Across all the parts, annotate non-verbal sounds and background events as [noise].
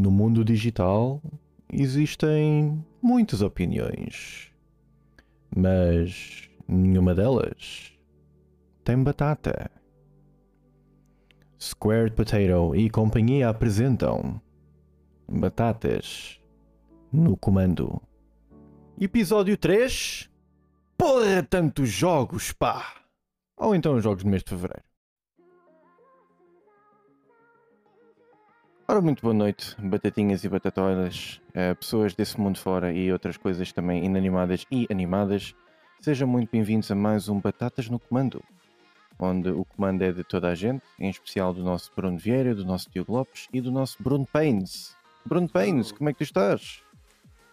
No mundo digital existem muitas opiniões, mas nenhuma delas tem batata. Squared Potato e companhia apresentam Batatas no Comando. Episódio 3 Porra, tantos jogos, pá! Ou então os jogos do mês de Fevereiro. Ora, muito boa noite, batatinhas e batatolas, eh, pessoas desse mundo fora e outras coisas também inanimadas e animadas. Sejam muito bem-vindos a mais um Batatas no Comando, onde o comando é de toda a gente, em especial do nosso Bruno Vieira, do nosso Diogo Lopes e do nosso Bruno Paines. Bruno Paines, como é que tu estás?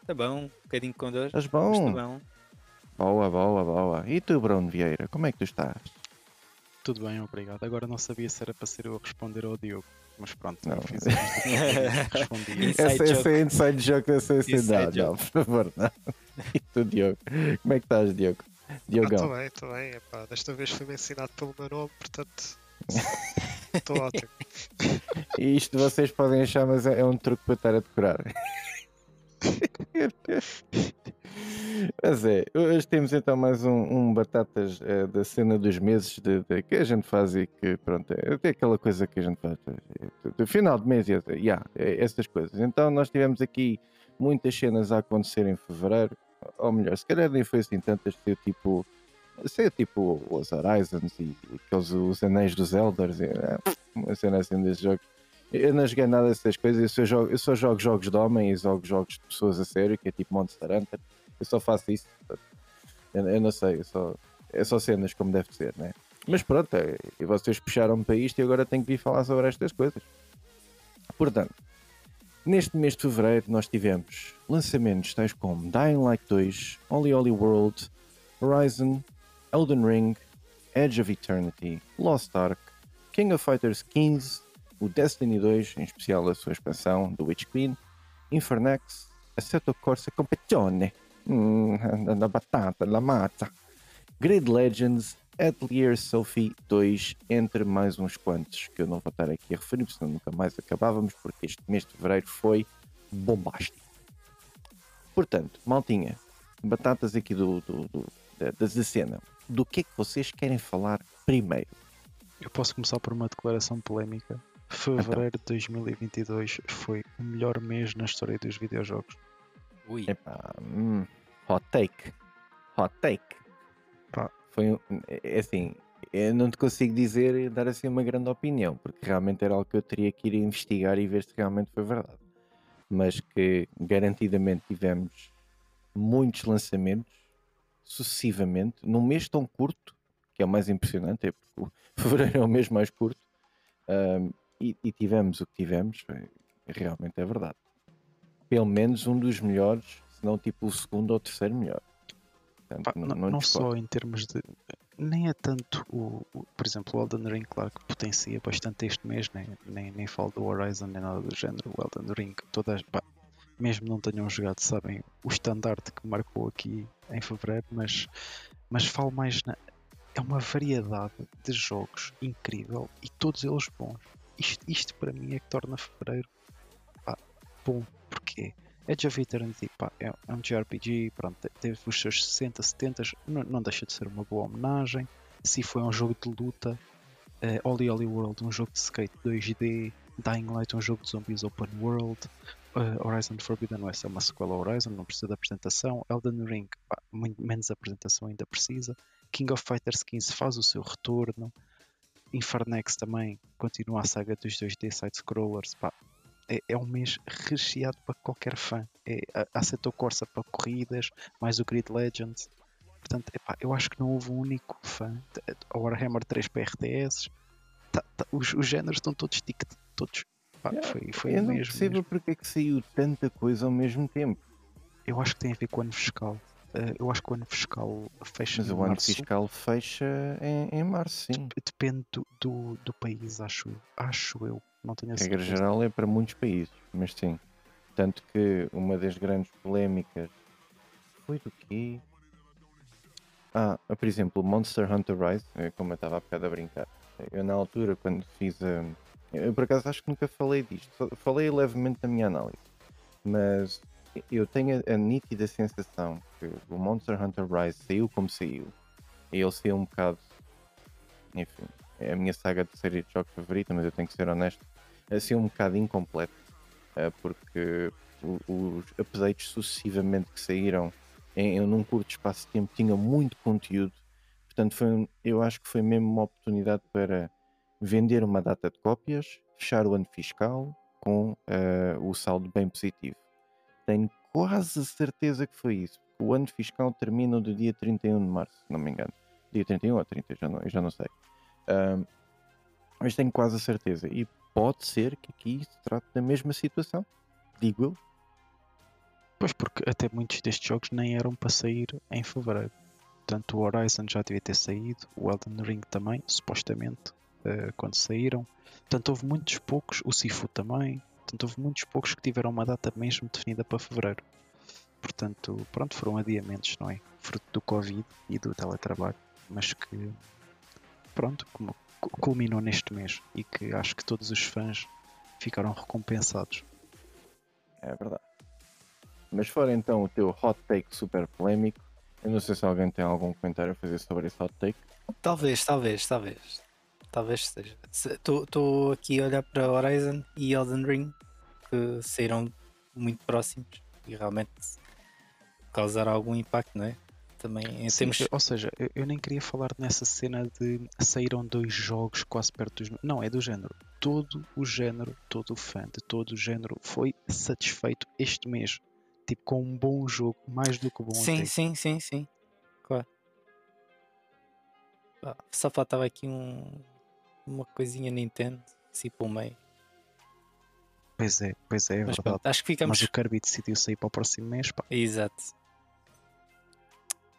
Tá bom, um bocadinho com dor. Estás mas bom? tá bom. Boa, boa, boa. E tu, Bruno Vieira, como é que tu estás? Tudo bem, obrigado. Agora não sabia se era para ser eu a responder ao Diogo, mas pronto, Não. não. fiz isto. [laughs] Respondi. Inside Essa, é inside joke da cidade, não, por favor, não. [laughs] E tu, Diogo? Como é que estás, Diogo? Ah, Diogão. Estou bem, estou bem. Epá, desta vez foi-me ensinado pelo meu nome, portanto. Estou [laughs] ótimo. E isto vocês podem achar, mas é, é um truque para estar a decorar. Mas é, hoje temos então mais um, um Batatas eh, da cena dos meses de, de- que a gente faz e que, pronto, é até aquela coisa que a gente faz eh, do- final de mês, e yeah, é, essas coisas. Então nós tivemos aqui muitas cenas a acontecer em fevereiro, ou melhor, se calhar nem foi assim tantas, ser tipo. Ser tipo os Horizons e aqueles os anéis dos Elders, e, eh, uma cena assim desses jogos. Eu não joguei nada dessas coisas, eu só jogo, eu só jogo jogos de homem e jogo jogos de pessoas a sério, que é tipo Monster Hunter. Eu só faço isso. Eu, eu não sei, eu só, é só cenas como deve ser, né? Mas pronto, é, e vocês puxaram-me para isto e agora tenho que vir falar sobre estas coisas. Portanto, neste mês de fevereiro nós tivemos lançamentos tais como Dying Light 2, Oli Oli World, Horizon, Elden Ring, Edge of Eternity, Lost Ark, King of Fighters 15, o Destiny 2, em especial a sua expansão, The Witch Queen, Infernax, Assetto Corsa Competizione, hum, na batata, la mata, Grid Legends, Atelier Sophie 2, entre mais uns quantos que eu não vou estar aqui a referir, senão nunca mais acabávamos, porque este mês de fevereiro foi bombástico. Portanto, maltinha, batatas aqui do, do, do- da, da cena, do que é que vocês querem falar primeiro? Eu posso começar por uma declaração polémica. Fevereiro de 2022 foi o melhor mês na história dos videojogos. Ui, Epá, hum, hot take. Hot take. Pá. Foi um- é assim, eu não te consigo dizer e dar assim uma grande opinião, porque realmente era algo que eu teria que ir investigar e ver se realmente foi verdade. Mas que garantidamente tivemos muitos lançamentos sucessivamente num mês tão curto, que é o mais impressionante, é porque o [laughs] fevereiro é o mês mais curto, ahm, e, e tivemos o que tivemos, é- realmente é verdade pelo menos um dos melhores, se não tipo o segundo ou terceiro melhor. Portanto, Pá, não, não não só em termos de. Nem é tanto o, o- por exemplo, o Elden Ring, claro que potencia bastante este mês, nem, nem, nem falo do Horizon nem nada do género. O Elden Ring, todas, pá, mesmo não tenham jogado, sabem o estandarte que marcou aqui em fevereiro, mas, mas falo mais na. É uma variedade de jogos incrível e todos eles bons. Isto, isto para mim é que torna fevereiro pá, bom, porque Edge of Eternity pá, é, é um JRPG, pronto, te- teve os seus 60, 70, não, não deixa de ser uma boa homenagem. Se foi um jogo de luta, eh, Oli Oli World, um jogo de skate 2D, Dying Light, um jogo de zombies open world, eh, Horizon Forbidden West é uma sequela ao Horizon, não precisa de apresentação, Elden Ring, pá, muito menos apresentação ainda precisa, King of Fighters 15 faz o seu retorno, Infernex também continua a saga dos 2D side-scrollers, é, é um mês recheado para qualquer fã. É, a- Assetto Corsa para corridas, mais o Grid Legends. Portanto, epá, eu acho que não houve um único fã. A Warhammer 3 para RTS. Tá- tá- os, os géneros estão todos tic, todos. pá, Yeah, foi foi eu um não percebo mesmo. porque é que saiu tanta coisa ao mesmo tempo. Eu acho que tem a ver com o ano fiscal. Eh, eu acho que o ano fiscal fecha Mas o ano março. fiscal fecha em, em março, sim. Depende do, do, do país, acho. Acho eu. Não tenho a Regra geral é para muitos países, mas sim. Tanto que uma das grandes polémicas foi do quê? Ah, por exemplo, o Monster Hunter Rise, eh, como eu estava há bocado a brincar. Eu na altura, quando fiz a, Eu por acaso acho que nunca falei disto. Falei levemente na minha análise. Mas eu tenho a, a nítida sensação que o Monster Hunter Rise saiu como saiu. E ele saiu um bocado. Enfim, é a minha saga de série de jogos favorita, mas eu tenho que ser honesto. Assim, um bocado incompleto. eh, Porque os updates sucessivamente que saíram em, em num curto espaço de tempo tinham muito conteúdo. Portanto, foi, eu acho que foi mesmo uma oportunidade para vender uma data de cópias, fechar o ano fiscal com eh, o saldo bem positivo. Tenho quase certeza que foi isso. O ano fiscal termina no dia 31 de março, se não me engano. Dia 31 ou 30, já não, já não sei. Ahm, mas tenho quase a certeza. E pode ser que aqui se trate da mesma situação. Digo eu. Pois porque até muitos destes jogos nem eram para sair em fevereiro. Portanto, o Horizon já devia ter saído, o Elden Ring também, supostamente, eh, quando saíram. Portanto, houve muitos poucos, o Sifu também. Portanto, houve muitos poucos que tiveram uma data mesmo definida para fevereiro. Portanto, pronto, foram adiamentos, não é? Fruto do Covid e do teletrabalho, mas que, pronto, como- culminou neste mês e que acho que todos os fãs ficaram recompensados. É verdade. Mas fora então o teu hot take super polémico. Eu não sei se alguém tem algum comentário a fazer sobre esse hot take. Talvez, talvez, talvez. Talvez seja. Estou aqui a olhar para Horizon e Elden Ring que saíram muito próximos e realmente causaram algum impacto, não é? Também Sim, ou seja, eu, eu nem queria falar nessa cena de saíram dois jogos quase perto dos. Não, é do género. Todo o género, todo o fã de todo o género foi satisfeito este mês. Tipo, com um bom jogo, mais do que bom. Sim, sim, sim, sim. Claro. Ah, Só faltava aqui um, uma coisinha Nintendo, assim pelo meio. Pois é, pois é, é Mas verdade. pronto, acho que ficamos. Mas o Kirby decidiu sair para o próximo mês, pá. Exato.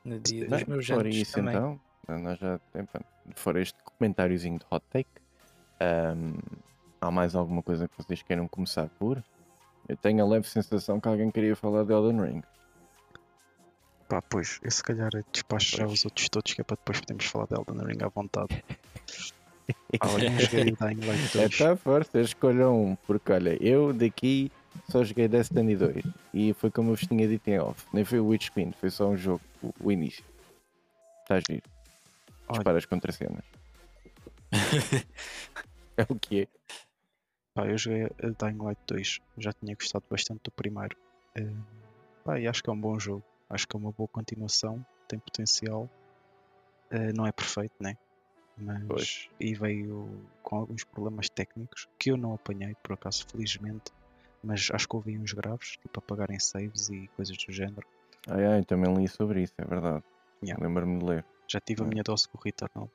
No dia Bem, dos meus anos isso também. então, nós já temos, fora este comentáriozinho de hot take, ahm, há mais alguma coisa que vocês queiram começar por? Eu tenho a leve sensação que alguém queria falar de Elden Ring. Pá, pois, eu se calhar despacho já os outros todos, que é para depois podermos falar de Elden Ring à vontade. Olha, 2. Então, força, escolham um, porque olha, eu daqui só joguei Destiny 2 e foi como eu vos tinha dito em off, nem foi o Witch Queen, foi só um jogo, o, o início. Está giro. Dispara as contracenas. [laughs] é o que é. Pá, eu joguei a Dying Light 2, já tinha gostado bastante do primeiro. Eh, pá, e acho que é um bom jogo, acho que é uma boa continuação, tem potencial. Eh, não é perfeito, né? Mas Pois. e veio com alguns problemas técnicos que eu não apanhei, por acaso, felizmente. Mas acho que houve uns graves, tipo apagarem saves e coisas do género. Ai ai, também li sobre isso, é verdade. Yeah. Lembro-me de ler. Já tive a Hum. minha dose com o Returnal.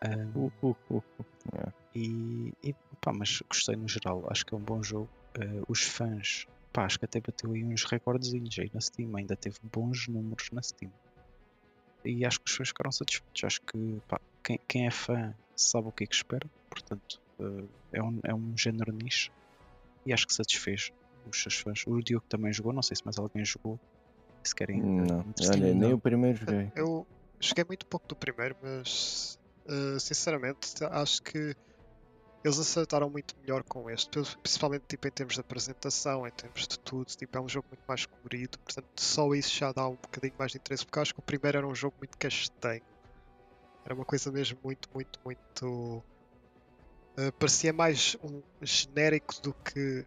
Eh, Uh, uh, uh, uh. Yeah. E, e pá, mas gostei no geral, acho que é um bom jogo. Eh, os fãs, pá, acho que até bateu aí uns recordezinhos aí na Steam, ainda teve bons números na Steam. E acho que os fãs ficaram satisfeitos. Acho que pá, quem, quem é fã sabe o que é que espera, portanto eh, é, um, é um género nicho e acho que satisfez os seus fãs. O Diogo também jogou, não sei se mais alguém jogou. Se querem. eh, Não, interessar. olha, nem o primeiro joguei. Eu joguei muito pouco do primeiro, mas eh, sinceramente acho que eles acertaram muito melhor com este, principalmente tipo, em termos de apresentação, em termos de tudo. Tipo, é um jogo muito mais colorido, portanto, só isso já dá um bocadinho mais de interesse, porque acho que o primeiro era um jogo muito castanho. Era uma coisa mesmo muito, muito, muito. Eh, parecia mais um genérico do que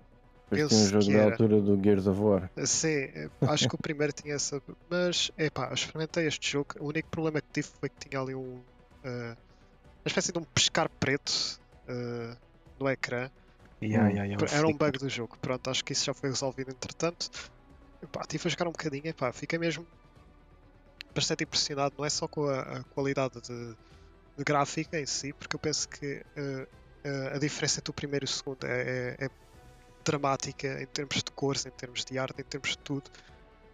tinha um penso jogo que da era. altura do Gears of War. Sim, eh, acho que o primeiro tinha essa. Mas, epá, eu experimentei este jogo. O único problema que tive foi que tinha ali um. eh, uma espécie de um pescar preto eh, no ecrã. Yeah, yeah, yeah, Era um flicker. bug do jogo. Pronto, acho que isso já foi resolvido entretanto. Epá, tive a jogar um bocadinho. Epá, fiquei mesmo bastante impressionado. Não é só com a, a qualidade de, de gráfica em si, porque eu penso que eh, eh, a diferença entre o primeiro e o segundo é, é- é dramática em termos de cores, em termos de arte, em termos de tudo.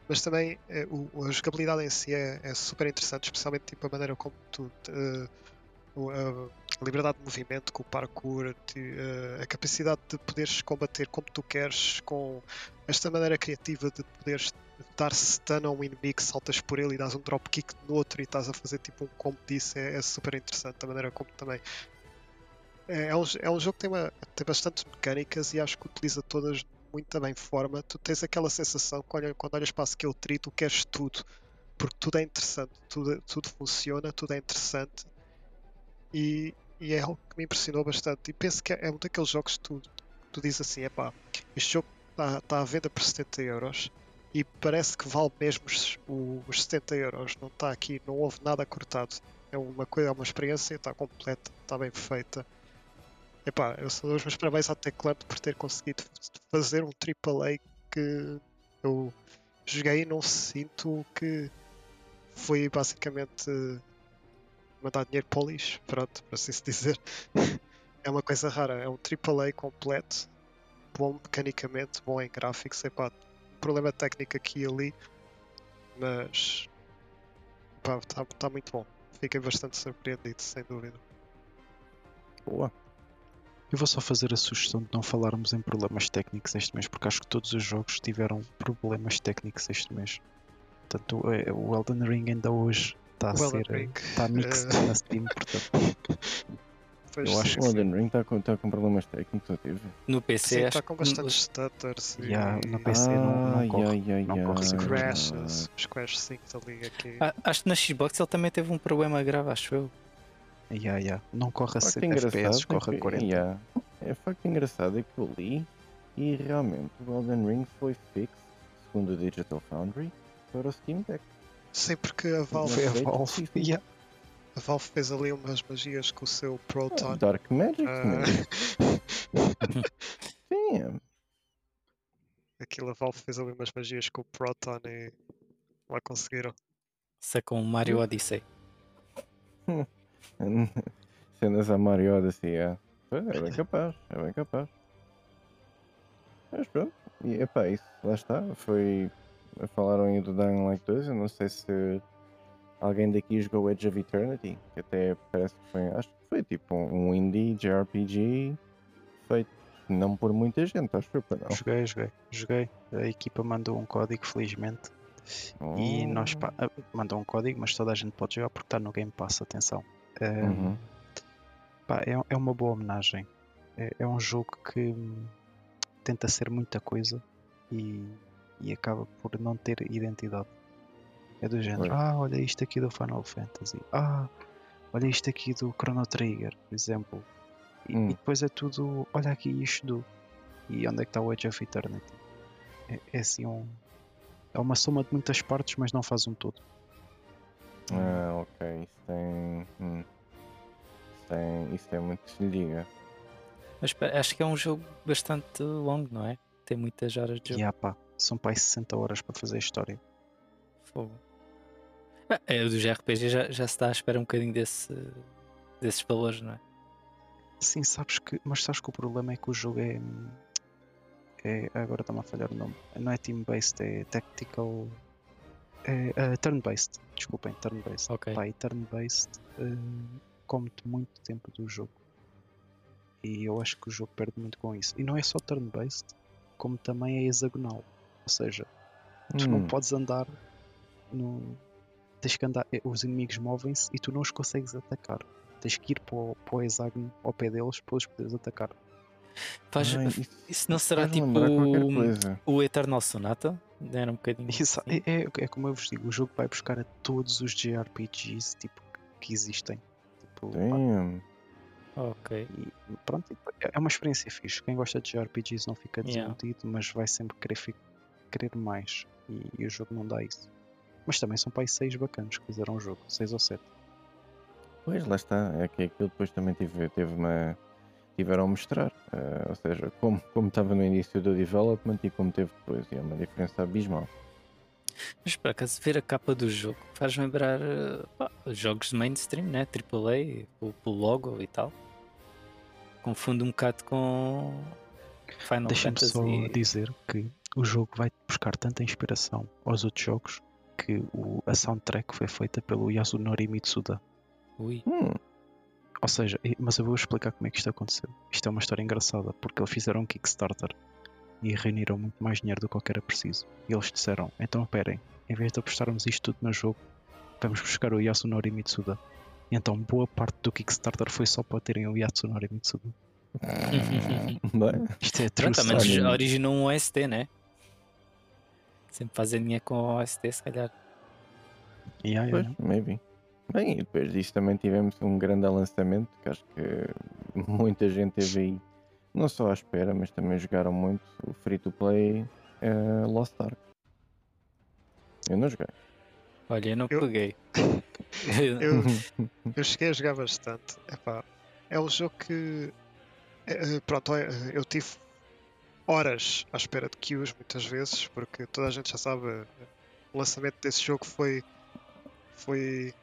Mas também eh, o- a jogabilidade em si é, é super interessante, especialmente tipo, a maneira como tu eh, o- a liberdade de movimento com o parkour, ti- eh, a capacidade de poderes combater como tu queres, com esta maneira criativa de poderes dar stun a um inimigo, saltas por ele e dás um dropkick no outro e estás a fazer tipo um combo disso, é, é super interessante a maneira como também é, é um, é um jogo que tem, uma, tem bastantes mecânicas e acho que utiliza todas muito bem forma. Tu tens aquela sensação quando, quando olhas para a skill tree, tu queres tudo, porque tudo é interessante, tudo, tudo funciona, tudo é interessante e, e é algo que me impressionou bastante. E penso que é um daqueles jogos que tu, tu dizes assim: epá, este jogo está, tá à venda por 70 euros e parece que vale mesmo os, os 70 euros. Não está aqui, não houve nada cortado. É uma coisa, é uma experiência, está completa, está bem feita. Epá, eu sou os meus parabéns ao Teclando por ter conseguido fazer um AAA que eu joguei e não sinto que foi basicamente mandar dinheiro para o lixo, pronto, para assim se dizer. [laughs] é uma coisa rara, é um AAA completo, bom mecanicamente, bom em gráficos, epá, problema técnico aqui e ali, mas está tá muito bom. Fiquei bastante surpreendido, sem dúvida. Boa. Eu vou só fazer a sugestão de não falarmos em problemas técnicos este mês, porque acho que todos os jogos tiveram problemas técnicos este mês. Portanto, o Elden Ring ainda hoje está a ser. Está mixed uh... [laughs] na Steam, portanto. Pois eu acho que o Elden Ring está com, tá com problemas técnicos, eu tive. No PC está com bastantes stutters. Yeah, no PC ah, não, não corre. Yeah, yeah, não corre yeah. crashes, os crash syncs ali aqui. Ah, acho que na Xbox ele também teve um problema grave, acho eu. Yeah, yeah. Não corre a 100 FPS, corre a 40. Yeah. É facto engraçado é que eu li e realmente o Elden Ring foi fixed, segundo o Digital Foundry, para o Steam Deck. Sim, porque a Valve, a Valve. Yeah. A Valve fez ali umas magias com o seu Proton. Dark Magic, uh... [laughs] Sim. É. Aquilo a Valve fez ali umas magias com o Proton e lá conseguiram. Sacam o Mario Odyssey. [laughs] [laughs] Cenas a Mario Odyssey, é. É bem capaz, é bem capaz. Mas pronto, e epá, isso, lá está. Foi. Falaram aí do Dying Light 2, eu não sei se alguém daqui jogou Edge of Eternity, que até parece que foi. Acho que foi tipo um indie JRPG feito não por muita gente, acho que foi para não. Joguei, joguei, joguei. A equipa mandou um código, felizmente. Oh. E nós ah, mandou um código, mas toda a gente pode jogar porque está no Game Pass, atenção. Uhum. Pá, é, é uma boa homenagem. É, é um jogo que tenta ser muita coisa e, e acaba por não ter identidade. É do género, ah, olha isto aqui do Final Fantasy, ah, olha isto aqui do Chrono Trigger, por exemplo. E, hum. e depois é tudo, olha aqui isto do. E onde é que está o Edge of Eternity? É, é assim um. É uma soma de muitas partes, mas não faz um todo. Ah, ok. Isso tem. Hum. Isso tem, isso tem muito que se lhe diga. Mas acho que é um jogo bastante longo, não é? Tem muitas horas de jogo. Yeah, pá. São pá 60 horas para fazer a história. Fogo. Ah, é, dos RPG já, já se está à espera um bocadinho desse, desses valores, não é? Sim, sabes que. Mas sabes que o problema é que o jogo é. é agora está-me a falhar o nome. Não é team-based, é tactical. É, é turn-based, desculpem, turn-based. Ok. Pá, e turn-based uh, come-te muito tempo do jogo. E eu acho que o jogo perde muito com isso. E não é só turn-based, como também é hexagonal. Ou seja, tu hum. não podes andar no. Tens que andar. Eh, os inimigos movem-se e tu não os consegues atacar. Tens que ir para o, para o hexágono ao pé deles para os poderes atacar. Faz, Ai, isso, isso não será tipo o, o Eternal Sonata? Era um bocadinho. Isso, assim. é, é, é, como eu vos digo, o jogo vai buscar a todos os JRPGs tipo, que existem. Tipo, Damn. Ok. E pronto, é uma experiência fixe. Quem gosta de JRPGs não fica desiludido, yeah. mas vai sempre querer, querer mais. E, e, o jogo não dá isso. Mas também são pais 6 bacanas que fizeram o jogo, 6 ou 7. Pois, lá está. É que aquilo depois também tive, teve uma tiveram a mostrar. Uh, ou seja, como, como estava no início do development e como teve depois. E é uma diferença abismal. Mas por acaso ver a capa do jogo faz lembrar uh, pá, jogos de mainstream, né? AAA, o, o logo e tal. Confundo um bocado com Final Deixa-me Fantasy. só dizer que o jogo vai buscar tanta inspiração aos outros jogos que o, a soundtrack foi feita pelo Yasunori Mitsuda. Ui. Hum. Ou seja, mas eu vou explicar como é que isto aconteceu. Isto é uma história engraçada, porque eles fizeram um Kickstarter e reuniram muito mais dinheiro do que era preciso. E eles disseram: então esperem, em vez de apostarmos isto tudo no jogo, vamos buscar o Yasunori Mitsuda. Então boa parte do Kickstarter foi só para terem o Yatsunori Mitsugu. [laughs] Bem, Isto é true Pronto, originou um OST, né? Sempre fazem dinheiro com o OST, se calhar. Yeah, pois, yeah. maybe. Bem, e depois disso também tivemos um grande lançamento que acho que muita gente teve aí, não só à espera, mas também jogaram muito o free to play eh, Lost Ark. Eu não joguei. Olha, eu não Eu- peguei. [laughs] Eu, [laughs] eu cheguei a jogar bastante. Epá, é um jogo que. é, é, pronto, eu tive horas à espera de queues muitas vezes, porque toda a gente já sabe. eh, O lançamento desse jogo foi. Foi.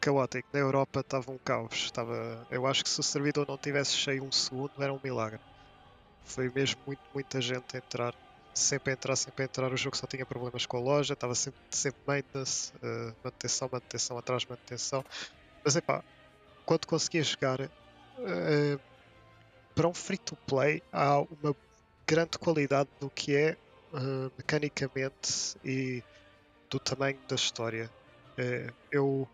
Caótico. Na Europa estava um caos. Estava, eu acho que se o servidor não tivesse cheio um segundo era um milagre. Foi mesmo muito, muita gente a entrar. Sempre a entrar, sempre a entrar. O jogo só tinha problemas com a loja, estava sempre, sempre maintenance, eh, manutenção, manutenção, atrás manutenção. Mas epá, quando conseguia jogar eh, para um free to play há uma grande qualidade do que é eh, mecanicamente e do tamanho da história. Eu,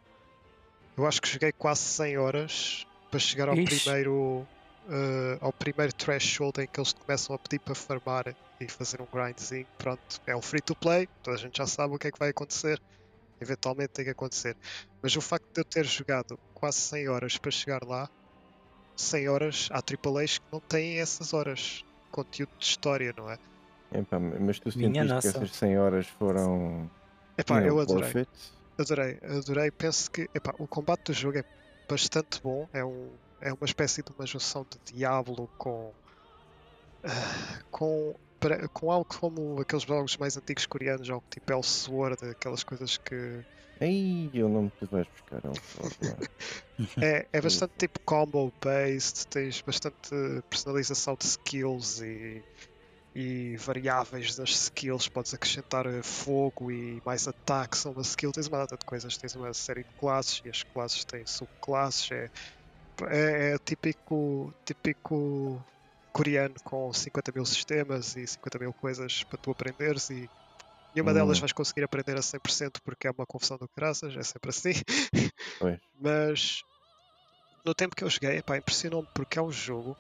eu acho que joguei quase 100 horas para chegar ao Ixi. primeiro eh, ao primeiro threshold em que eles começam a pedir para farmar e fazer um grindzinho. Pronto, é um free to play, toda a gente já sabe o que é que vai acontecer. Eventualmente tem que acontecer. Mas o facto de eu ter jogado quase 100 horas para chegar lá, 100 horas há AAAs que não têm essas horas. Conteúdo de história, não é? Epá, mas tu sentiste que essas 100 horas foram Epá, know, eu adorei. it? Adorei, adorei. Penso que epá, o combate do jogo é bastante bom. É, um, é uma espécie de uma junção de Diablo com. ah, com, para- com algo como aqueles jogos mais antigos coreanos, algo tipo Elsword, aquelas coisas que. Ei, eu não te vais buscar [laughs] É, é bastante tipo combo based, tens bastante personalização de skills e, e variáveis das skills, podes acrescentar eh, fogo e mais ataques a uma skill, tens uma data de coisas, tens uma série de classes e as classes têm subclasses, é, é, é típico, típico coreano com 50 mil sistemas e 50 mil coisas para tu aprenderes e nenhuma delas Hum. vais conseguir aprender a 100% porque é uma confusão do graças, é sempre assim. [laughs] Mas no tempo que eu joguei, epá, impressionou-me porque é um jogo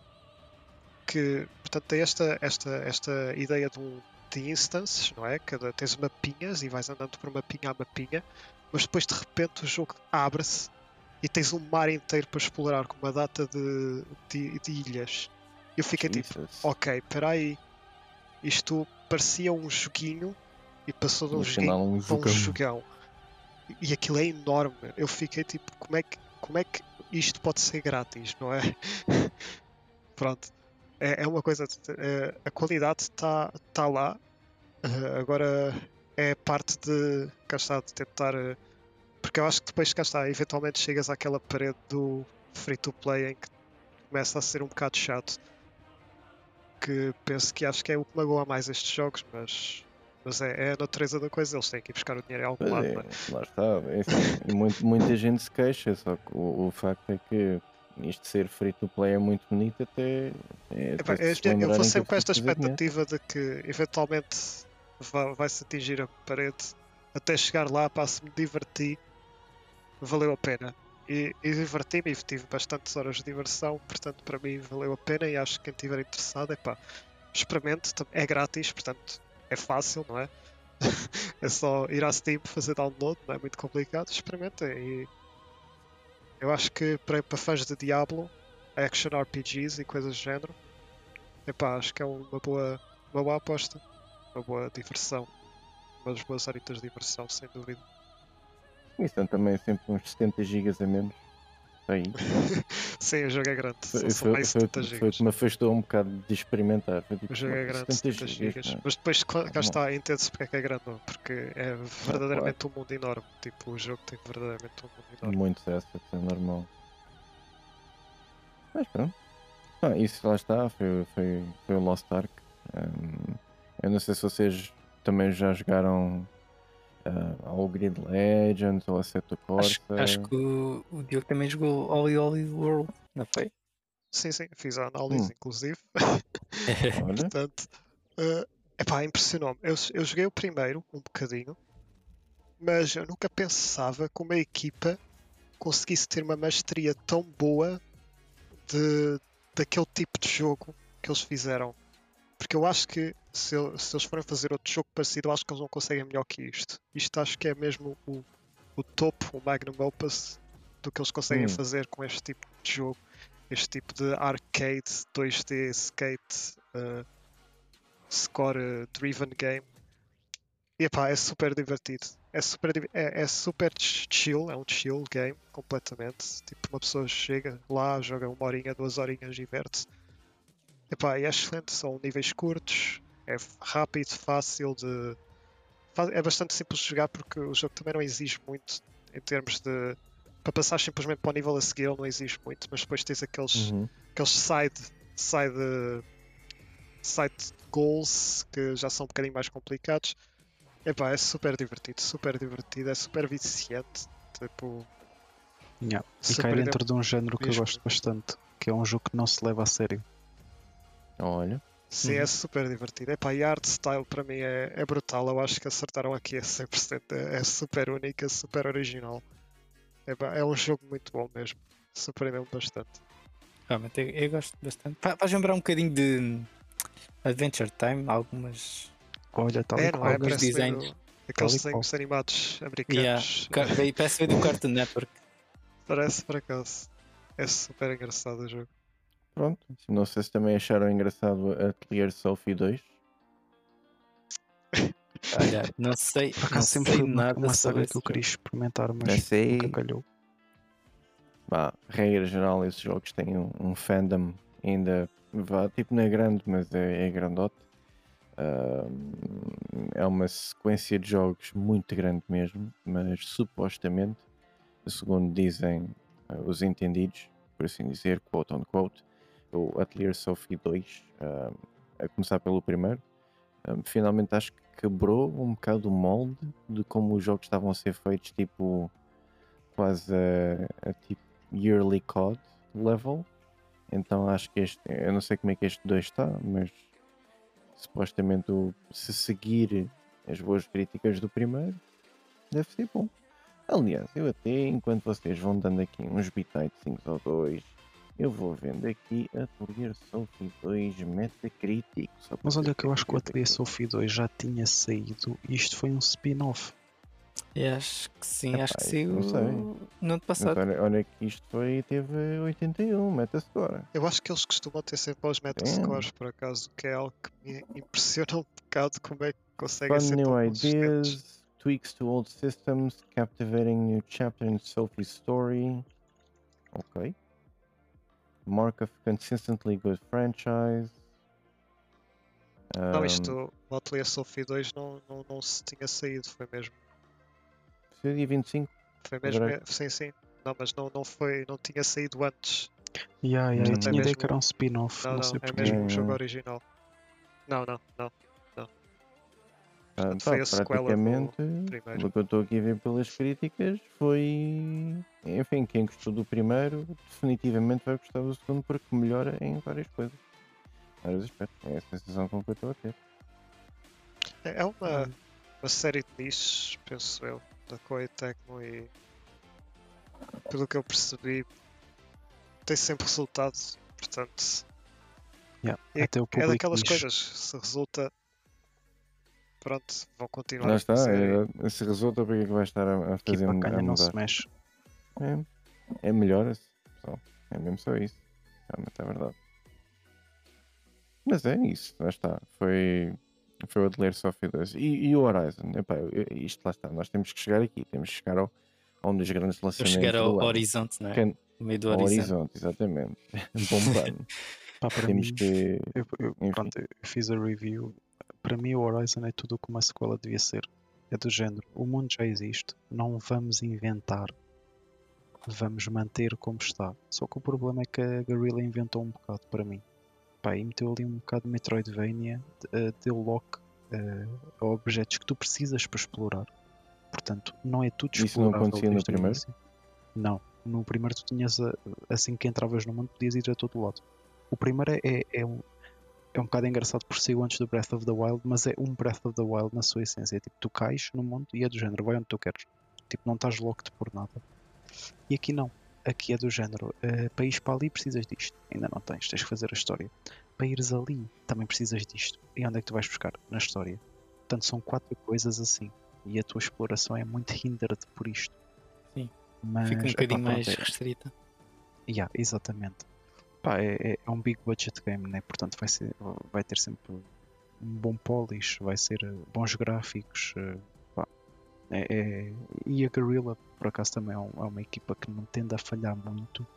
que portanto, tem esta, esta, esta ideia de, de instances, não é? Cada, tens mapinhas e vais andando por mapinha a mapinha, mas depois de repente o jogo abre-se e tens um mar inteiro para explorar com uma data de, de, de ilhas. Eu fiquei tipo, Jesus. ok, peraí, isto parecia um joguinho e passou de um joguinho um para um jogão. E aquilo é enorme. Eu fiquei tipo, como é que, como é que isto pode ser grátis, não é? [laughs] Pronto. É, é uma coisa. é, a qualidade está tá lá. Eh, agora é parte de. Cá está, de tentar. eh, porque eu acho que depois cá está, eventualmente chegas àquela parede do free to play em que começa a ser um bocado chato. Que penso que acho que é o que magoa mais estes jogos, mas. Mas é, é a natureza da coisa, eles têm que ir buscar o dinheiro em algum Pois lado, é, é? lá está. é assim, muito- muita gente se queixa, só que o, o facto é que isto ser free to play é muito bonito até. é Epá, até eu, eu vou sempre com é esta expectativa de que eventualmente va- vai-se atingir a parede até chegar lá para se me divertir valeu a pena e, e diverti-me e tive bastantes horas de diversão portanto para mim valeu a pena e acho que quem estiver interessado epá, experimente tam- é grátis portanto é fácil não é [laughs] é só ir à Steam fazer download não é muito complicado experimentem e eu acho que para, para fãs de Diablo action RPGs e coisas do género Epá, acho que é uma boa, uma boa aposta. Uma boa diversão. Umas boas horitas de diversão, sem dúvida. Isso são também sempre uns 70 gigas a menos. Aí. [laughs] Sim, o jogo é grande. São, Foi, são foi, mais foi, 70 foi o gigas. que me afastou um bocado de experimentar. Foi tipo, O jogo é grande, 70 gigas. não é? Mas depois, cá cá está, entende-se porque é que é grande. não? Porque é verdadeiramente um mundo enorme. Tipo, o jogo tem verdadeiramente um mundo enorme. Muitos assets, é normal. Mas pronto. Ah, isso lá está, foi, foi, foi o Lost Ark. Ahm, eu não sei se vocês também já jogaram ah, ao Grid Legends ou a Seto Corsa. Acho, acho que o, o Diogo também jogou Oli Oli World, não foi? Sim, sim, fiz a análise, Hum. inclusive. [laughs] Portanto, eh, epá, impressionou-me. Eu, eu joguei o primeiro um bocadinho, mas eu nunca pensava que uma equipa conseguisse ter uma mestria tão boa de, daquele tipo de jogo que eles fizeram. Porque eu acho que se, se eles forem fazer outro jogo parecido, eu acho que eles não conseguem melhor que isto. Isto acho que é mesmo o, o topo, o magnum opus do que eles conseguem Hum. fazer com este tipo de jogo. Este tipo de arcade 2D skate uh, score driven game. E epá, é super divertido. É super, é, é super ch- chill, é um chill game completamente. Tipo, uma pessoa chega lá, joga uma horinha, duas horinhas, diverte-se. Epá, é excelente, são níveis curtos, é rápido, fácil de. É bastante simples de jogar porque o jogo também não exige muito em termos de. Para passar simplesmente para o nível a seguir, ele não exige muito, mas depois tens aqueles Uhum. aqueles side, side, side goals que já são um bocadinho mais complicados. Epá, é super divertido, super divertido, é super viciante. Tipo, Yeah. E cai dentro de um género que eu gosto bastante, que é um jogo que não se leva a sério. Olha, sim, é Uhum. super divertido. Epá, e a art style para mim é, é brutal. Eu acho que acertaram aqui a 100%. É, é super única, super original. Epá, é um jogo muito bom mesmo. Surpreendeu-me bastante. Realmente eu, eu gosto bastante. Fa- Faz lembrar um bocadinho de Adventure Time, algumas. Olha, tal é, não qual. é? alguns meio desenhos. aqueles e qual. desenhos animados Yeah. americanos. Ca- veio- Parece ver do Cartoon Network. Parece por acaso. É super engraçado o jogo. Pronto. Não sei se também acharam engraçado Atelier Sophie 2. Olha, não sei, Por não acaso sempre sei foi nada uma saga que eu queria experimentar, Não mas sei. nunca calhou. Bah, regra geral, esses jogos têm um, um fandom ainda, vá, tipo não é grande, mas é, é grandote. Ahm, é uma sequência de jogos muito grande mesmo, mas supostamente, segundo dizem ah, os entendidos, por assim dizer, quote on quote, o Atelier Sophie 2, ahm, a começar pelo primeiro, ahm, finalmente acho que quebrou um bocado o molde de como os jogos estavam a ser feitos, tipo quase a, a tipo yearly COD level. Então acho que este, eu não sei como é que este 2 está, mas supostamente o- se seguir as boas críticas do primeiro, deve ser bom. Aliás, eu até, enquanto vocês vão dando aqui uns bitites ou dois, eu vou vendo aqui Atelier Sophie 2 Metacritic. Mas olha que eu acho que o Atelier. Sophie 2 já tinha saído e isto foi um spin-off. Eu acho que sim, Epá, acho que saiu não sei. no ano Mas passado. olha, olha que isto foi, teve 81 Metascore. Eu acho que eles costumam ter sempre os metascores, por acaso, que é algo que me impressiona um bocado como é que conseguem Fun ser new ideas, tweaks to old systems, captivating new chapter in Sophie's story. Ok. Mark of consistently good franchise. Não, Um, isto, o Atelier Sophie 2 não, não, não se tinha saído, foi mesmo. Foi dia 25. Foi mesmo, Adorei. é- sim, sim. Não, mas não, não foi, não tinha saído antes. Yeah, yeah, eu é tinha ideia mesmo- que era um spin-off, Não, não, não, sei é porquê. mesmo um Hum. jogo original. Não, não, não. Ah, pá, foi a sequela do praticamente, primeiro. pelo que eu estou aqui a ver pelas críticas, foi. Enfim, quem gostou do primeiro, definitivamente vai gostar do segundo, porque melhora em várias coisas. Vários aspectos. É a sensação com que eu estou a ter. É é uma, uma série de nichos, penso eu, da Koei Tecmo e pelo que eu percebi tem sempre resultado, portanto Yeah, é, Até o é daquelas diz, coisas, se resulta pronto, vão continuar Lá está, é, se resulta, porque é que vai estar a, a que fazer para a não se mexe. É, é melhora-se, pessoal. É mesmo só isso. Realmente é verdade. Mas é isso, lá está. Foi, foi o Atelier Sophie 2. E, e o Horizon? Epá, isto lá está. Nós temos que chegar aqui. Temos que chegar ao, a um dos grandes Para lançamentos chegar ao horizonte, não é? Que- No meio do horizonte. horizonte, exatamente. [laughs] Bom plano. Pá, para temos mim, que... eu, eu- pronto, eu fiz a review. Para mim, o Horizon é tudo o que uma sequela devia ser. É do género: o mundo já existe, não vamos inventar, vamos manter como está. Só que o problema é que a Guerrilla inventou um bocado para mim. Pá, e meteu ali um bocado de Metroidvania, de- eh, deu lock eh, a objetos que tu precisas para explorar. Portanto, não é tudo Isso não acontecia no primeiro? início. Não, no primeiro tu tinhas, a- assim que entravas no mundo, podias ir a todo lado. O primeiro é, é, é um, é um bocado engraçado por ser antes do Breath of the Wild, mas é um Breath of the Wild na sua essência. É tipo, tu cais no mundo e é do género, vai onde tu queres. Tipo, não estás locked por nada. E aqui não. Aqui é do género. eh, para ires para ali precisas disto. Ainda não tens, tens que fazer a história. Para ires ali também precisas disto. E onde é que tu vais buscar? Na história. Portanto, são quatro coisas assim. E a tua exploração é muito hindered por isto. Sim. Mas, Fica um bocadinho mais é- restrita. Yeah, exatamente. Pá, é, é- é um big budget game, né? Portanto, vai, ser, vai ter sempre um bom polish, vai ser eh, bons gráficos. eh, pá. É, é- E a Guerrilla, por acaso, também é, é uma equipa que não tende a falhar muito,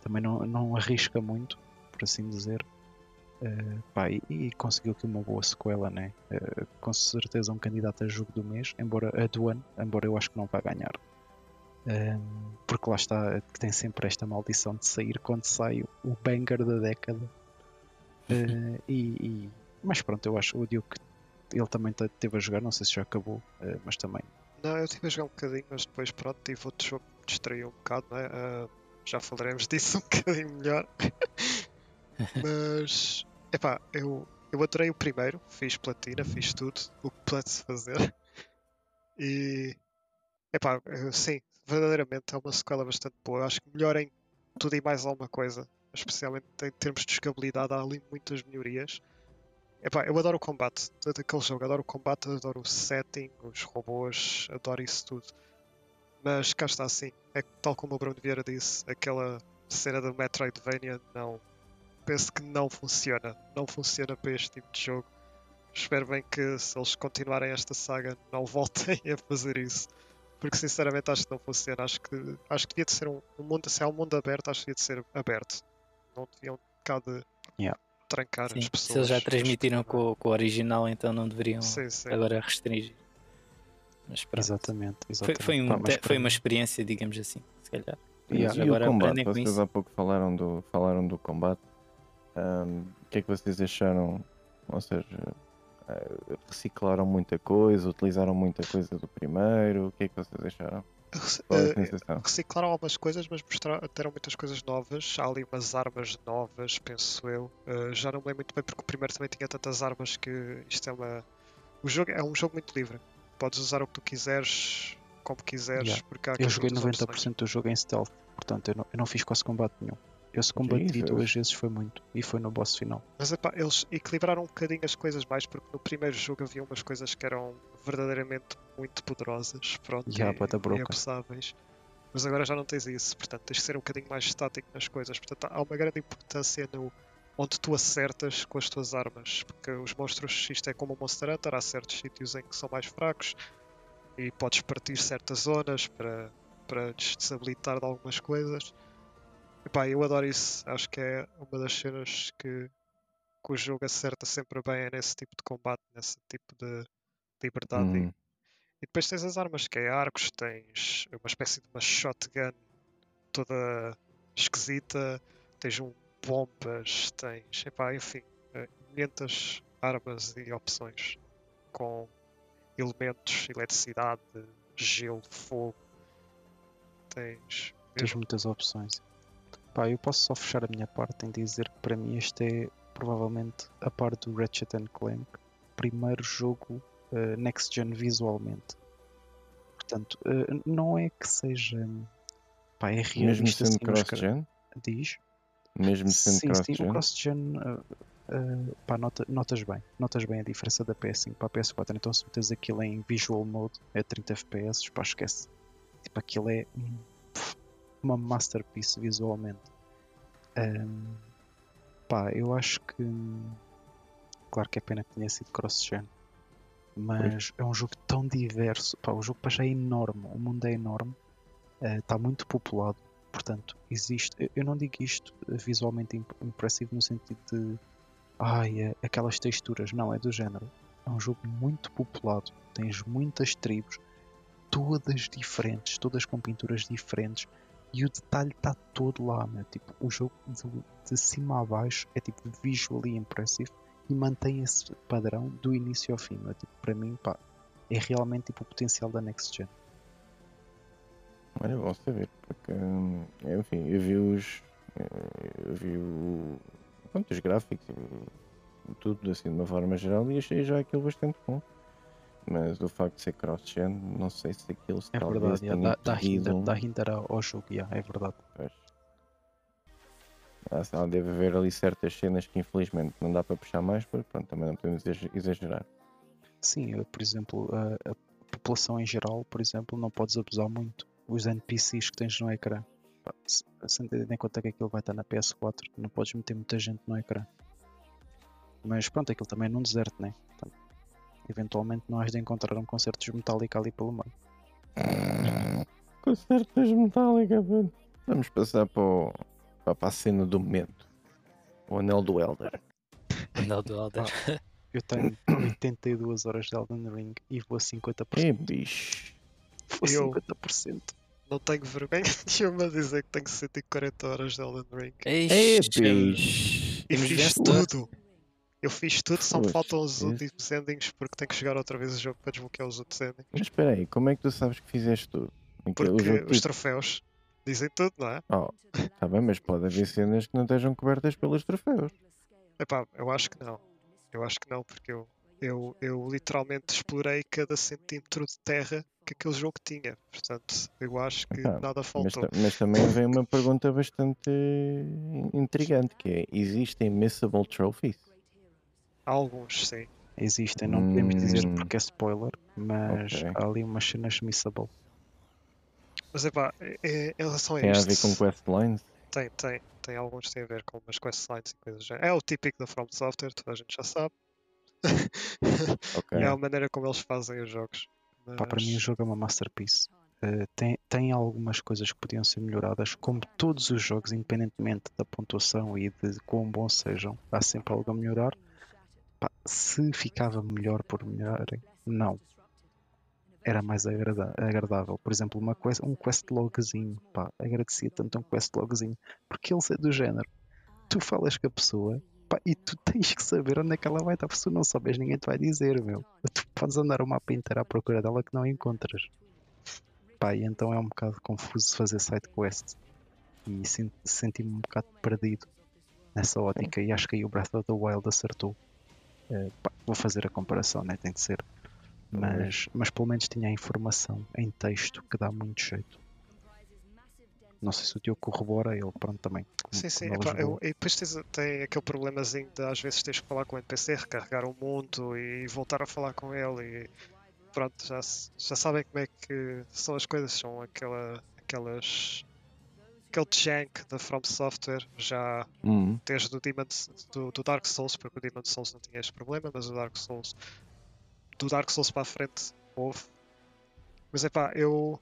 também não, não arrisca muito, por assim dizer. Eh, pá, e, e conseguiu aqui uma boa sequela, né? Eh, com certeza um candidato a jogo do mês, embora a do ano, embora eu acho que não vai ganhar. Um, porque lá está, que tem sempre esta maldição de sair quando sai o banger da década. Uh, e, e- mas pronto, eu acho o Diogo que ele também te- teve a jogar, não sei se já acabou, uh, mas também. Não, eu estive a jogar um bocadinho, mas depois pronto, tive outro jogo que me distraiu um bocado, não é? Ah, já falaremos [laughs] disso um bocadinho melhor. [laughs] mas, epá, eu, eu adorei o primeiro, fiz platina, fiz tudo o que pode-se fazer. E, epá, eu- sim, verdadeiramente é uma sequela bastante boa. Acho que melhor em tudo e mais alguma coisa, especialmente em termos de jogabilidade, há ali muitas melhorias. Epá, eu adoro o combate da- daquele jogo, adoro o combate, adoro o setting, os robôs, adoro isso tudo. Mas cá está assim, é tal como o Bruno Vieira disse, aquela cena do Metroidvania não penso que não funciona. Não funciona para este tipo de jogo. Espero bem que se eles continuarem esta saga não [laughs] voltem a fazer isso. Porque sinceramente acho que não funciona. Acho que, acho que devia de ser um, um mundo, se é um mundo aberto, acho que devia de ser aberto. Não deviam cá de Yeah. trancar Sim, as pessoas. se eles já transmitiram com, com o original, então não deveriam Sim, sim. agora restringir. Mas pronto. Exatamente, Foi, exatamente. foi, um Pá, foi uma experiência, digamos assim, se calhar. Yeah. E agora o combate, vocês isso. há pouco falaram do, falaram do combate. Ahm, O que é que vocês acharam? Ou seja, reciclaram muita coisa, utilizaram muita coisa do primeiro. O que é que vocês acharam? É Eh, reciclaram algumas coisas, mas mostraram, deram muitas coisas novas. Há ali umas armas novas, penso eu. Uh, já não me lembro muito bem porque o primeiro também tinha tantas armas que isto é uma. O jogo é um jogo muito livre. Podes usar o que tu quiseres, como quiseres, Yeah. porque há Eu joguei muitas opções. 90% do jogo em stealth, portanto eu não, eu não fiz quase combate nenhum. Eu se combati Jesus. duas vezes foi muito, e foi no boss final. Mas epá, eles equilibraram um bocadinho as coisas mais, porque no primeiro jogo havia umas coisas que eram verdadeiramente muito poderosas pronto, Yeah, e, e apressáveis. Mas agora já não tens isso, portanto tens de ser um bocadinho mais estático nas coisas. Portanto, há uma grande importância no onde tu acertas com as tuas armas, porque os monstros, isto é como o Monster Hunter, há certos sítios em que são mais fracos e podes partir certas zonas para, para des- desabilitar de algumas coisas. Epá, eu adoro isso, acho que é uma das cenas que, que o jogo acerta sempre bem é nesse tipo de combate, nesse tipo de liberdade. E, Uhum. e depois tens as armas, que é arcos, tens uma espécie de uma shotgun toda esquisita, tens um bombas, tens, epá, enfim, eh, 500 armas e opções com elementos, eletricidade, gelo, fogo. Tens Tens muitas opções. Pá, eu posso só fechar a minha parte em dizer que para mim este é provavelmente a par do Ratchet Clank, primeiro jogo eh, next gen visualmente. Portanto, eh, não é que seja pá, é Mesmo realista sendo assim, cross-gen? diz. Mesmo sendo Sim, sim, cross-gen? o cross-gen uh, uh, pá, nota- notas bem, notas bem a diferença da PS5 para a PS4. Então, se metes aquilo em visual mode, é 30 FPS, pá, esquece. Tipo, aquilo é uma masterpiece visualmente. Um, pá, eu acho que, claro que é pena que tenha sido cross-gen, mas é um jogo tão diverso. Pá, o jogo para já é enorme, o mundo é enorme, uh, está muito populado portanto, existe. eu- não digo isto eh, visualmente imp- impressivo no sentido de. Ai, é- aquelas texturas. Não, é do género. É um jogo muito populado. Tens muitas tribos, todas diferentes, todas com pinturas diferentes. E o detalhe está todo lá, meu. Tipo, o jogo de, de cima a baixo é tipo visually impressive e mantém esse padrão do início ao fim. meu. Tipo, para mim, pá, é realmente tipo, o potencial da Next Gen. Olha, bom saber, porque hum, enfim, eu vi os. Eu vi o. Pronto, os gráficos e tudo assim de uma forma geral e achei já aquilo bastante bom. Mas o facto de ser cross-gen, não sei se aquilo É talvez verdade, yeah, dá, dá, hinder, dá hinder ao, ao jogo, yeah, é verdade. Pois. Ah, deve haver ali certas cenas que infelizmente não dá para puxar mais, porque pronto, também não podemos exag- exagerar. Sim, eu, por exemplo, a, a população em geral, por exemplo, não podes abusar muito. Os NPCs que tens no ecrã. Se, se tendo em conta que aquilo vai estar na PS4, não podes meter muita gente no ecrã. Mas pronto, aquilo também é num deserto, né? Eventualmente não has de encontrar um concerto de Metallica ali pelo meio. [laughs] Com certeza metálica, mano. Vamos passar para, o- para a cena do momento. O anel do Elder. Não, do Elder. Eu tenho [coughs] 82 horas de Elden Ring e vou a 50%. É bicho. Vou a Eu- 50%. Não tenho vergonha [laughs] nenhuma a dizer que tenho 140 horas de Elden Ring. É bicho. E fiz tudo. Eu fiz tudo, só me faltam os últimos endings porque tenho que jogar outra vez o jogo para desbloquear os outros endings. Mas espera aí, como é que tu sabes que fizeste tudo? Porque jogo os tipo- troféus dizem tudo, não é? Oh, [laughs] tá bem, mas pode haver cenas que não estejam cobertas pelos troféus. Epá, eu acho que não. Eu acho que não, porque eu, eu, eu literalmente explorei cada centímetro de terra que aquele jogo tinha. Portanto, eu acho que Epá, nada Mas, faltou. ta- mas também vem uma pergunta bastante intrigante, que é, existem missable trophies? Alguns, sim. Existem, não podemos dizer Hum. porque é spoiler, mas Ok. há ali umas cenas missable. Mas epá, é- é- em relação a Tem a isto, ver com questlines? tem, tem, tem alguns que têm a ver com umas questlines e coisas. É o típico da From Software, toda a gente já sabe. [laughs] Ok. É a maneira como eles fazem os jogos. Pá, para mim o Mas- jogo é uma masterpiece. Eh, tem, tem algumas coisas que podiam ser melhoradas, como todos os jogos, independentemente da pontuação e de quão bons sejam, há sempre algo a melhorar. Pá, se ficava melhor por melhorarem, não. Era mais agradável. Por exemplo, uma quest, um quest logzinho. Pá, agradecia tanto um quest logzinho. Porque ele é do género. Tu falas com a pessoa pá, e tu [laughs] tens que saber onde é que ela vai estar. Se tu não souberes, ninguém te vai dizer, meu. Tu podes andar o mapa inteiro à procura dela que não encontras. Pá, e então é um bocado confuso fazer side quest. E sen- senti-me um bocado perdido nessa ótica. E acho que aí o Breath of the Wild acertou. Vou fazer a comparação, né? Tem de ser. Mas, mas pelo menos tinha a informação em texto que dá muito jeito. Não sei se o teu corrobora, ele pronto também. Sim, sim. eu- e depois tens, tem aquele problemazinho de às vezes tens que falar com o NPC, recarregar o mundo e voltar a falar com ele e pronto, já, já sabem como é que são as coisas, são aquela, aquelas aquele jank da From Software já Hum, desde o Demon, do, do Dark Souls, porque o Demon Souls não tinha este problema, mas o Dark Souls do Dark Souls para a frente houve. Mas é pá, eu,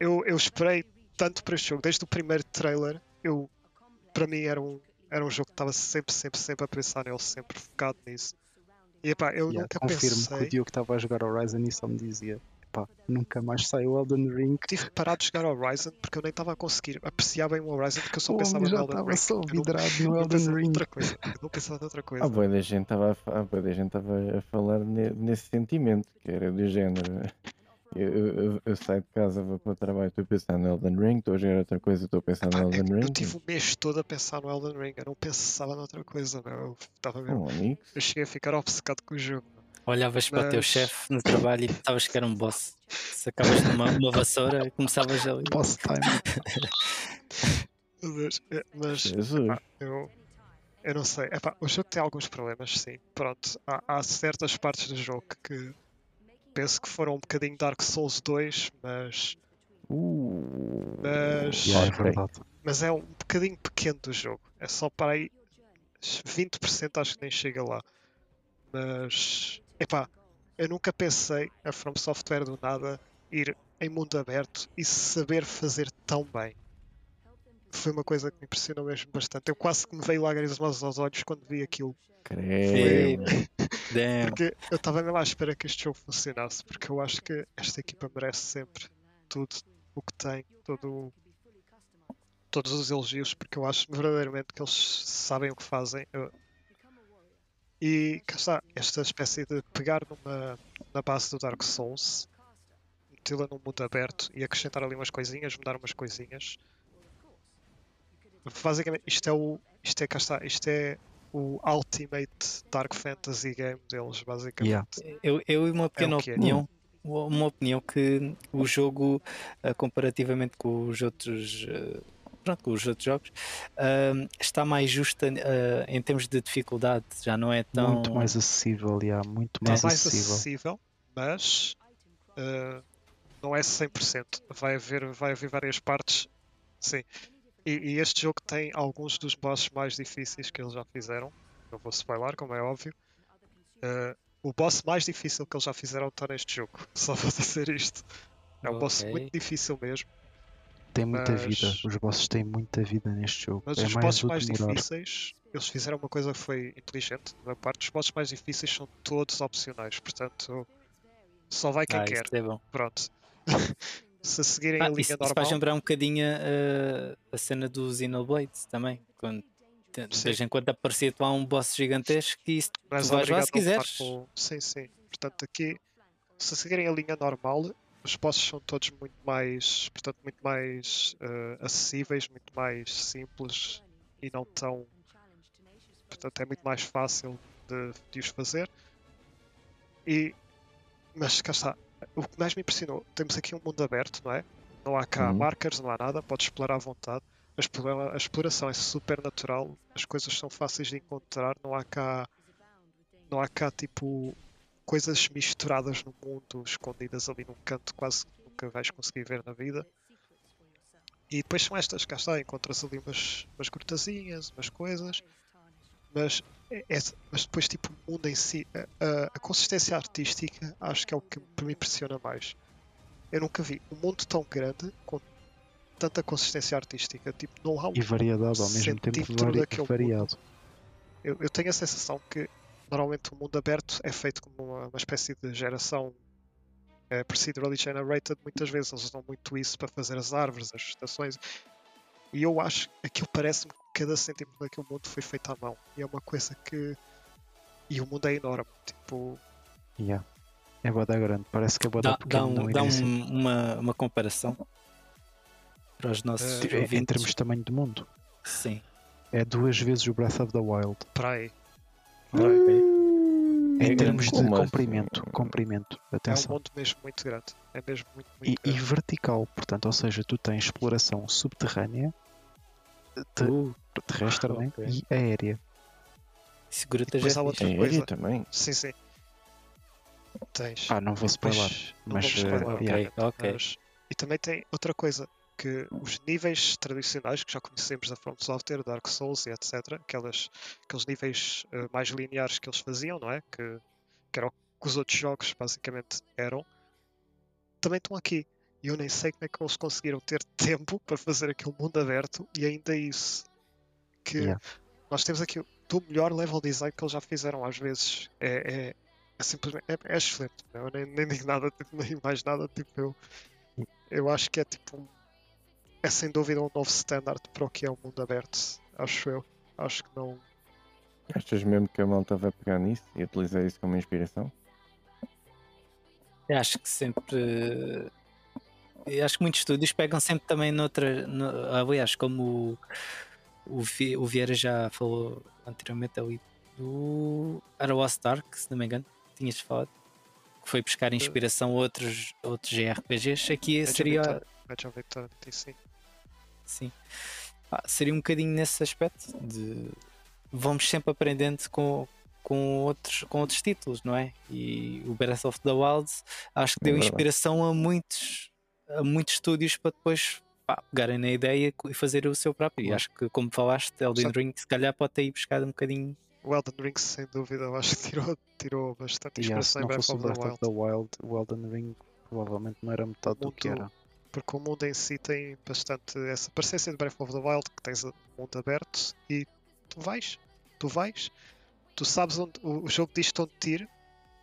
eu eu esperei tanto para este jogo, desde o primeiro trailer, eu para mim era um, era um jogo que estava sempre, sempre, sempre a pensar nele, sempre focado nisso. E epá, eu Yeah, nunca Confirmo que o pensei. Diogo estava a jogar Horizon e só me dizia: pá, nunca mais sai o Elden Ring. Tive que parar de jogar Horizon porque eu nem estava a conseguir apreciar bem o Horizon porque eu só pensava no Elden estava Ring. só Eu não- vidrado no [laughs] Elden Ring. noutra coisa. Eu não pensava noutra coisa. a boa da gente estava a, fa- a boa da gente estava a falar ne- nesse sentimento, que era do género. Eu, eu, eu- saio de casa, vou para o trabalho, estou a pensar no Elden Ring, estou a jogar outra coisa, estou a pensar Pá, no é Elden Ring. eu tive o mês todo a pensar no Elden Ring, eu não pensava noutra coisa, meu. Eu, estava mesmo- Oh, eu cheguei a ficar obcecado com o jogo. Olhavas para o teu Mas- chefe no trabalho e pensavas que era um boss. Sacavas numa uma vassoura e começavas ali. Boss time. Deus, é, Mas eu, eu não sei. Epá, o jogo tem alguns problemas, sim. Pronto, há, há certas partes do jogo que penso que foram um bocadinho Dark Souls 2, mas, Uh, Mas- Yeah, é mas é um bocadinho pequeno do jogo. É só para aí 20% acho que nem chega lá. Mas epá, eu nunca pensei a From Software do nada ir em mundo aberto e saber fazer tão bem. Foi uma coisa que me impressionou mesmo bastante. Eu quase que me veio lágrimas aos olhos quando vi aquilo. Creio. [laughs] Damn. Porque eu estava mesmo à espera que este jogo funcionasse. Porque eu acho que esta equipa merece sempre tudo o que tem, todo, todos os elogios, porque eu acho verdadeiramente que eles sabem o que fazem. Eu- E cá está, esta espécie de pegar numa, na base do Dark Souls, metê-la num mundo aberto e acrescentar ali umas coisinhas, mudar umas coisinhas. Basicamente, isto é o. Isto é, cá está, isto é o Ultimate Dark Fantasy game deles, basicamente. Yeah. Eu, eu uma pequena o que é. opinião, uma opinião que o jogo, ah, comparativamente com os outros, ah, pronto, com os outros jogos, ah, está mais justa ah, em termos de dificuldade. Já não é tão. Muito mais acessível, yeah, muito É mais, mais acessível. acessível, mas uh, não é 100%. Vai haver, vai haver várias partes. Sim. E, e este jogo tem alguns dos bosses mais difíceis que eles já fizeram. Não vou spoiler, como é óbvio. Uh, o boss mais difícil que eles já fizeram está neste jogo. [laughs] Só vou dizer isto. É um boss Ok. muito difícil mesmo. Tem muita Mas- vida. Os bosses têm muita vida neste jogo. Mas é os mais bosses mais demorar. difíceis, eles fizeram uma coisa que foi inteligente da parte. Os bosses mais difíceis são todos opcionais. Portanto, só vai quem Ah, quer. isso é bom. Pronto. [laughs] Se seguirem Ah, a linha isso, isso normal. faz lembrar um bocadinho ah, a cena do Xenoblade também. Quando de Sim. vez em quando aparecia lá um boss gigantesco e isso tu vais lá se quiseres. com- Sim, sim. Portanto, aqui, se seguirem a linha normal, os bosses são todos muito mais, portanto, muito mais eh, acessíveis, muito mais simples e não tão. Portanto, é muito mais fácil de, de os fazer. E, mas cá está. O que mais me impressionou, temos aqui um mundo aberto, não é? Não há cá Uhum. markers, não há nada, podes explorar à vontade. A exploração é super natural, as coisas são fáceis de encontrar, não há cá não há cá tipo coisas misturadas no mundo, escondidas ali num canto, quase que nunca vais conseguir ver na vida. E depois são estas, cá está, encontras ali umas, umas grutazinhas, umas coisas, mas, é- é- mas depois tipo o mundo em si, a, a- consistência artística acho que é o que me impressiona mais. Eu nunca vi um mundo tão grande com tanta consistência artística, tipo, não há um E variedade ao mesmo tempo vari- daquele variado. eu, eu tenho a sensação que normalmente o mundo aberto é feito como uma, uma espécie de geração é, procedurally generated. Muitas vezes eles usam muito isso para fazer as árvores, as estações. E eu acho que aquilo parece-me que cada centímetro daquele mundo foi feito à mão. E é uma coisa que. E o mundo é enorme. Tipo, Yeah. É boda grande, parece que é boda Dá, pequeno dá, um- dá um- uma, uma comparação para os nossos Tipo, Em termos de tamanho de mundo, Sim. é duas vezes o Breath of the Wild. para aí. Em É termos de comprimento, assim? comprimento, É um atenção. mundo mesmo muito grande. É mesmo muito, E, muito e grande. vertical, portanto, ou seja, tu tens exploração subterrânea, te- Uh, terrestre né? ok. e aérea. depois já outra. Tem aérea coisa. também. Sim, sim. Tens. Ah, não vou E spoiler, não mas vamos eh, spoiler, yeah. Ok, ok. Mas- e também tem outra coisa, que os níveis tradicionais que já conhecemos da From Software, Dark Souls e etc., aquelas, aqueles níveis eh, mais lineares que eles faziam, não é? Que, que era o que os outros jogos basicamente eram, também estão aqui. E eu nem sei como é que eles conseguiram ter [laughs] tempo para fazer aquele mundo aberto e ainda isso. Que Yeah. nós temos aqui o do melhor level design que eles já fizeram às vezes. É, é, é simplesmente é, é excelente. Eu nem, nem digo nada, tipo, [laughs] nem mais nada. Tipo, eu, eu acho que é tipo um- é sem dúvida um novo standard para o que é o mundo aberto. Acho eu. Acho que não. Achas mesmo que a malta vai pegar nisso e utilizar isso como inspiração? Eu acho que sempre. Eu acho que muitos estúdios pegam sempre também noutra. No, aliás, como o, o, Vi- o Vieira já falou anteriormente ali do. Era o Lost Ark, se não me engano, tinhas falado. Que foi buscar inspiração a outros, outros JRPGs. Aqui seria. Of Eternity, sim. Sim. Ah, seria um bocadinho nesse aspecto de vamos sempre aprendendo com, com, outros, com outros títulos, não é? E o Breath of the Wild acho que deu É verdade. inspiração a muitos, a muitos estúdios para depois pá, pegarem na ideia e fazer o seu próprio. E acho que, como falaste, Elden Ring se calhar pode ter aí buscado um bocadinho. O Elden Ring, sem dúvida, eu acho que tirou, tirou bastante inspiração em não Breath of the Breath Wild. of the Wild, o Elden Ring provavelmente não era metade do que era. Porque o mundo em si tem bastante essa parecência de Breath of the Wild, que tens o mundo aberto e tu vais, tu vais, tu sabes onde o, jogo diz-te onde te ir,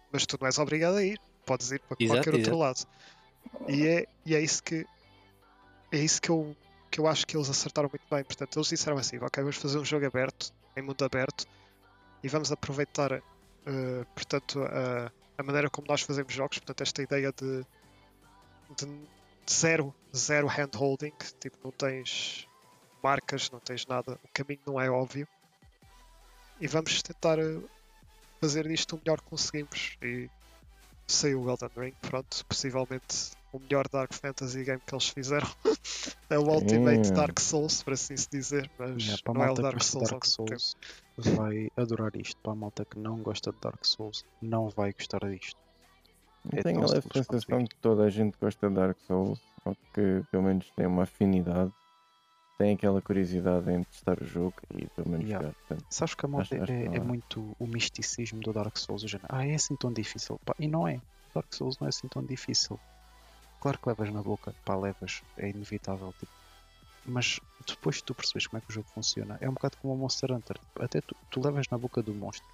mas tu não és obrigado a ir, podes ir para Exato, qualquer outro lado. E é, e é isso que é isso que eu, que eu acho que eles acertaram muito bem. Portanto, eles disseram assim, ok, vamos fazer um jogo aberto, em mundo aberto, e vamos aproveitar eh, portanto, a, a maneira como nós fazemos jogos, portanto, esta ideia de, de zero, zero handholding, tipo, não tens marcas, não tens nada, o caminho não é óbvio. e vamos tentar eh, fazer disto o melhor que conseguimos. E saiu o Elden Ring, pronto, possivelmente o melhor Dark Fantasy game que eles fizeram. [laughs] é o Ultimate Hum. Dark Souls, por assim se dizer, mas Yeah, para a não é o Dark Souls. ao Dark mesmo tempo. Souls vai adorar isto. Para a malta que não gosta de Dark Souls, não vai gostar disto. Eu É tenho a sensação que toda a gente gosta de Dark Souls, ou que pelo menos tem uma afinidade, tem aquela curiosidade em testar o jogo e pelo menos Yeah. jogar. Portanto, Sabes que a que é, é é. muito o misticismo do Dark Souls. O género, ah, é assim tão difícil. Pá, e não é. Dark Souls não é assim tão difícil. Claro que levas na boca, pá, levas, é inevitável. Tipo. Mas depois que tu percebes como é que o jogo funciona, é um bocado como o Monster Hunter. Até tu, tu levas na boca do monstro.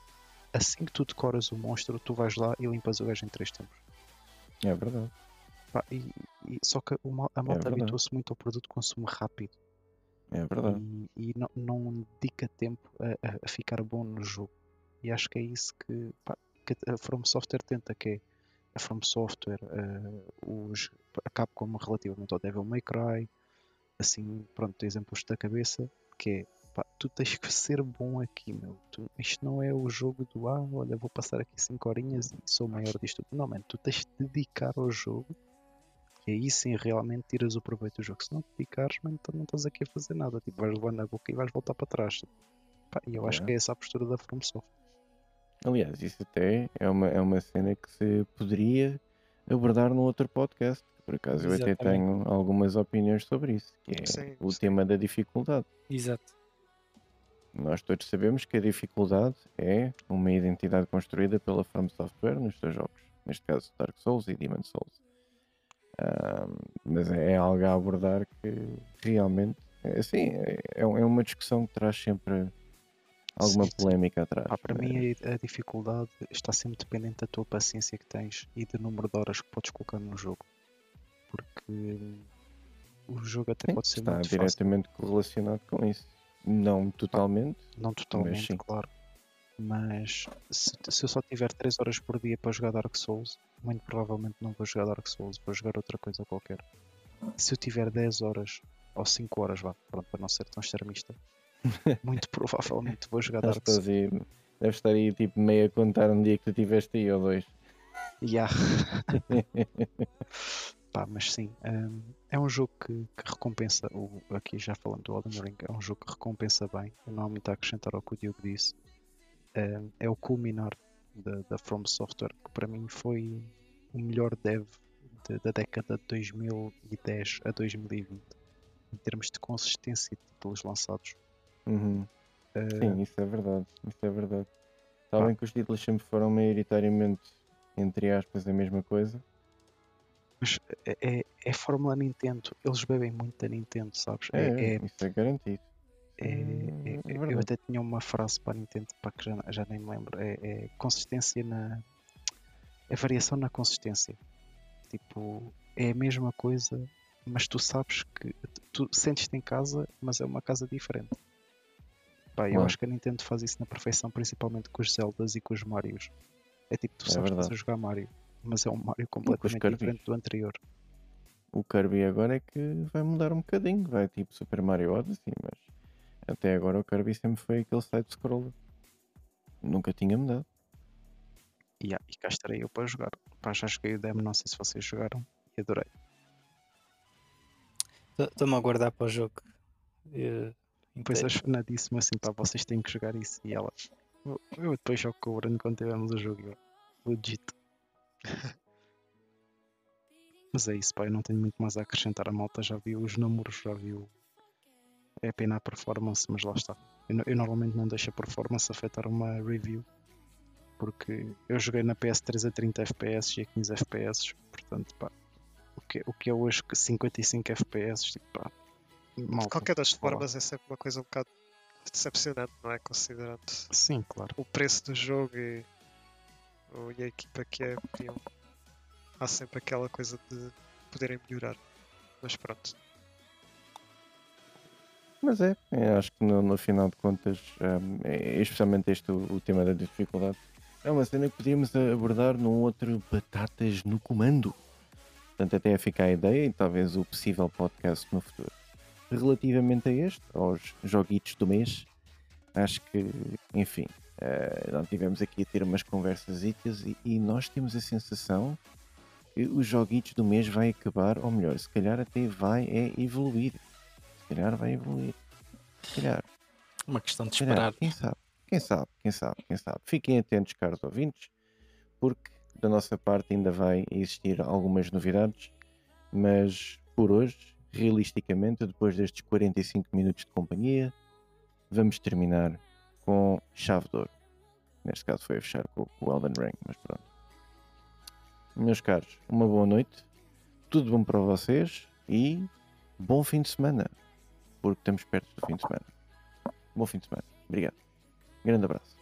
Assim que tu decoras o monstro, tu vais lá e limpas o gajo em 3 tempos. é verdade. Pá, e, e- só que a malta verdade. habituou-se muito ao produto de consumo rápido É verdade. e, e não, não dedica tempo a, a- ficar bom no jogo. E acho que é isso que, pá, que a From Software tenta, que é a From Software, eh, os, a Capcom relativamente ao Devil May Cry, assim, pronto, exemplos da cabeça, que é, pá, tu tens que ser bom aqui, meu. Tu- isto não é o jogo do, ah, olha, vou passar aqui 5 horinhas e sou o maior disto. tudo." Não, mano, tu tens de dedicar ao jogo e aí sim realmente tiras o proveito do jogo. Se não te dedicares, mano, então não estás aqui a fazer nada. Tipo, vais levar na boca e vais voltar para trás. Pá, e eu acho É. que é essa a postura da From Software. Aliás, isso até é uma, é uma cena que se poderia abordar num outro podcast. Por acaso eu até Exatamente. tenho algumas opiniões sobre isso, que é Sim, o sim. tema da dificuldade. Exato. Nós todos sabemos que a dificuldade é uma identidade construída pela From Software nos seus jogos, neste caso Dark Souls e Demon Souls. Ahm, mas é algo a abordar que realmente, é assim, é, é uma discussão que traz sempre alguma Sim, sim. polémica atrás. Pá, para É, mim a, dificuldade está sempre dependente da tua paciência que tens e do número de horas que podes colocar no jogo. Porque o jogo até sim, pode ser está muito fácil. diretamente correlacionado com isso. Não totalmente, Não totalmente, sim. claro. Mas se, se eu só tiver 3 horas por dia para jogar Dark Souls, muito provavelmente não vou jogar Dark Souls, vou jogar outra coisa qualquer. Se eu tiver 10 horas ou 5 horas, vá, pronto, para não ser tão extremista, [laughs] muito provavelmente vou jogar Dark Souls. aí, deve estar aí tipo meio a contar um dia que tu tiveste aí ou dois. Yeah. [laughs] Pá, mas sim, hum, é um jogo que, que recompensa. O, aqui já falando do Elden Ring, é um jogo que recompensa bem. Eu não há muito a acrescentar ao que o Diogo disse. Hum, é o culminar da, da From Software, que para mim foi o melhor dev de- da década de 2010 a 2020, em termos de consistência de títulos lançados. Uhum. Uh, Sim, isso é verdade. Isso é verdade. Sabem que os títulos sempre foram maioritariamente, entre aspas, a mesma coisa. Mas é, é, é Fórmula Nintendo, eles bebem muito da Nintendo, sabes? É, é, é isso é garantido. É, Hum, é- é eu até tinha uma frase para a Nintendo para que já, já nem me lembro. É, é consistência na. É variação na consistência. Tipo, é a mesma coisa, mas tu sabes que. Tu sentes-te em casa, mas é uma casa diferente. Pá, eu acho que a Nintendo faz isso na perfeição, principalmente com os Zeldas e com os Marios. É tipo, tu É sabes que estás a jogar Mario, mas é um Mario completamente Kirby. diferente do anterior. O Kirby agora é que vai mudar um bocadinho. Vai tipo Super Mario Odyssey, mas até agora o Kirby sempre foi aquele side-scroller. Nunca tinha mudado. E, ah, e cá estarei eu para jogar. Pá, já joguei o demo, não sei se vocês jogaram e adorei. Estou-me a guardar para o jogo. eh, Depois a disse-me assim, pá, vocês têm que jogar isso. E ela, eu, eu depois jogo com o Bruno quando tivermos o jogo. E eu, legit. [laughs] Mas é isso, pá, eu não tenho muito mais a acrescentar. A malta já viu os números, já viu. É pena a performance, mas lá está. Eu, eu normalmente não deixo a performance afetar uma review. Porque eu joguei na PS3 a 30 FPS e a 15 FPS. Portanto, pá, o que, o que é hoje que 55 FPS, tipo, pá, De malta. qualquer das formas é sempre uma coisa um bocado decepcionante, não é? Considerando Sim, claro. o preço do jogo e, e a equipa que é, há sempre aquela coisa de poderem melhorar. Mas pronto. Mas é, acho que no, no final de contas, hum, é, especialmente este, o, o tema da dificuldade, é uma cena que podíamos abordar num outro Batatas no Comando. Portanto, até fica a ideia e talvez o possível podcast no futuro. Relativamente a este, aos joguitos do mês, acho que, enfim, uh, nós tivemos aqui a ter umas conversas e, e nós temos a sensação que os joguitos do mês vai acabar, ou melhor, se calhar até vai é evoluir. Se calhar vai evoluir. Se calhar. Uma questão de esperar. Quem sabe? Quem sabe? Quem sabe? Quem sabe? Fiquem atentos, caros ouvintes, porque da nossa parte ainda vai existir algumas novidades, mas por hoje, realisticamente, depois destes 45 minutos de companhia, vamos terminar com chave de ouro. Neste caso foi a fechar com o Elden Ring, mas pronto. Meus caros, uma boa noite, tudo bom para vocês e bom fim de semana, porque estamos perto do fim de semana. Bom fim de semana. Obrigado. Grande abraço.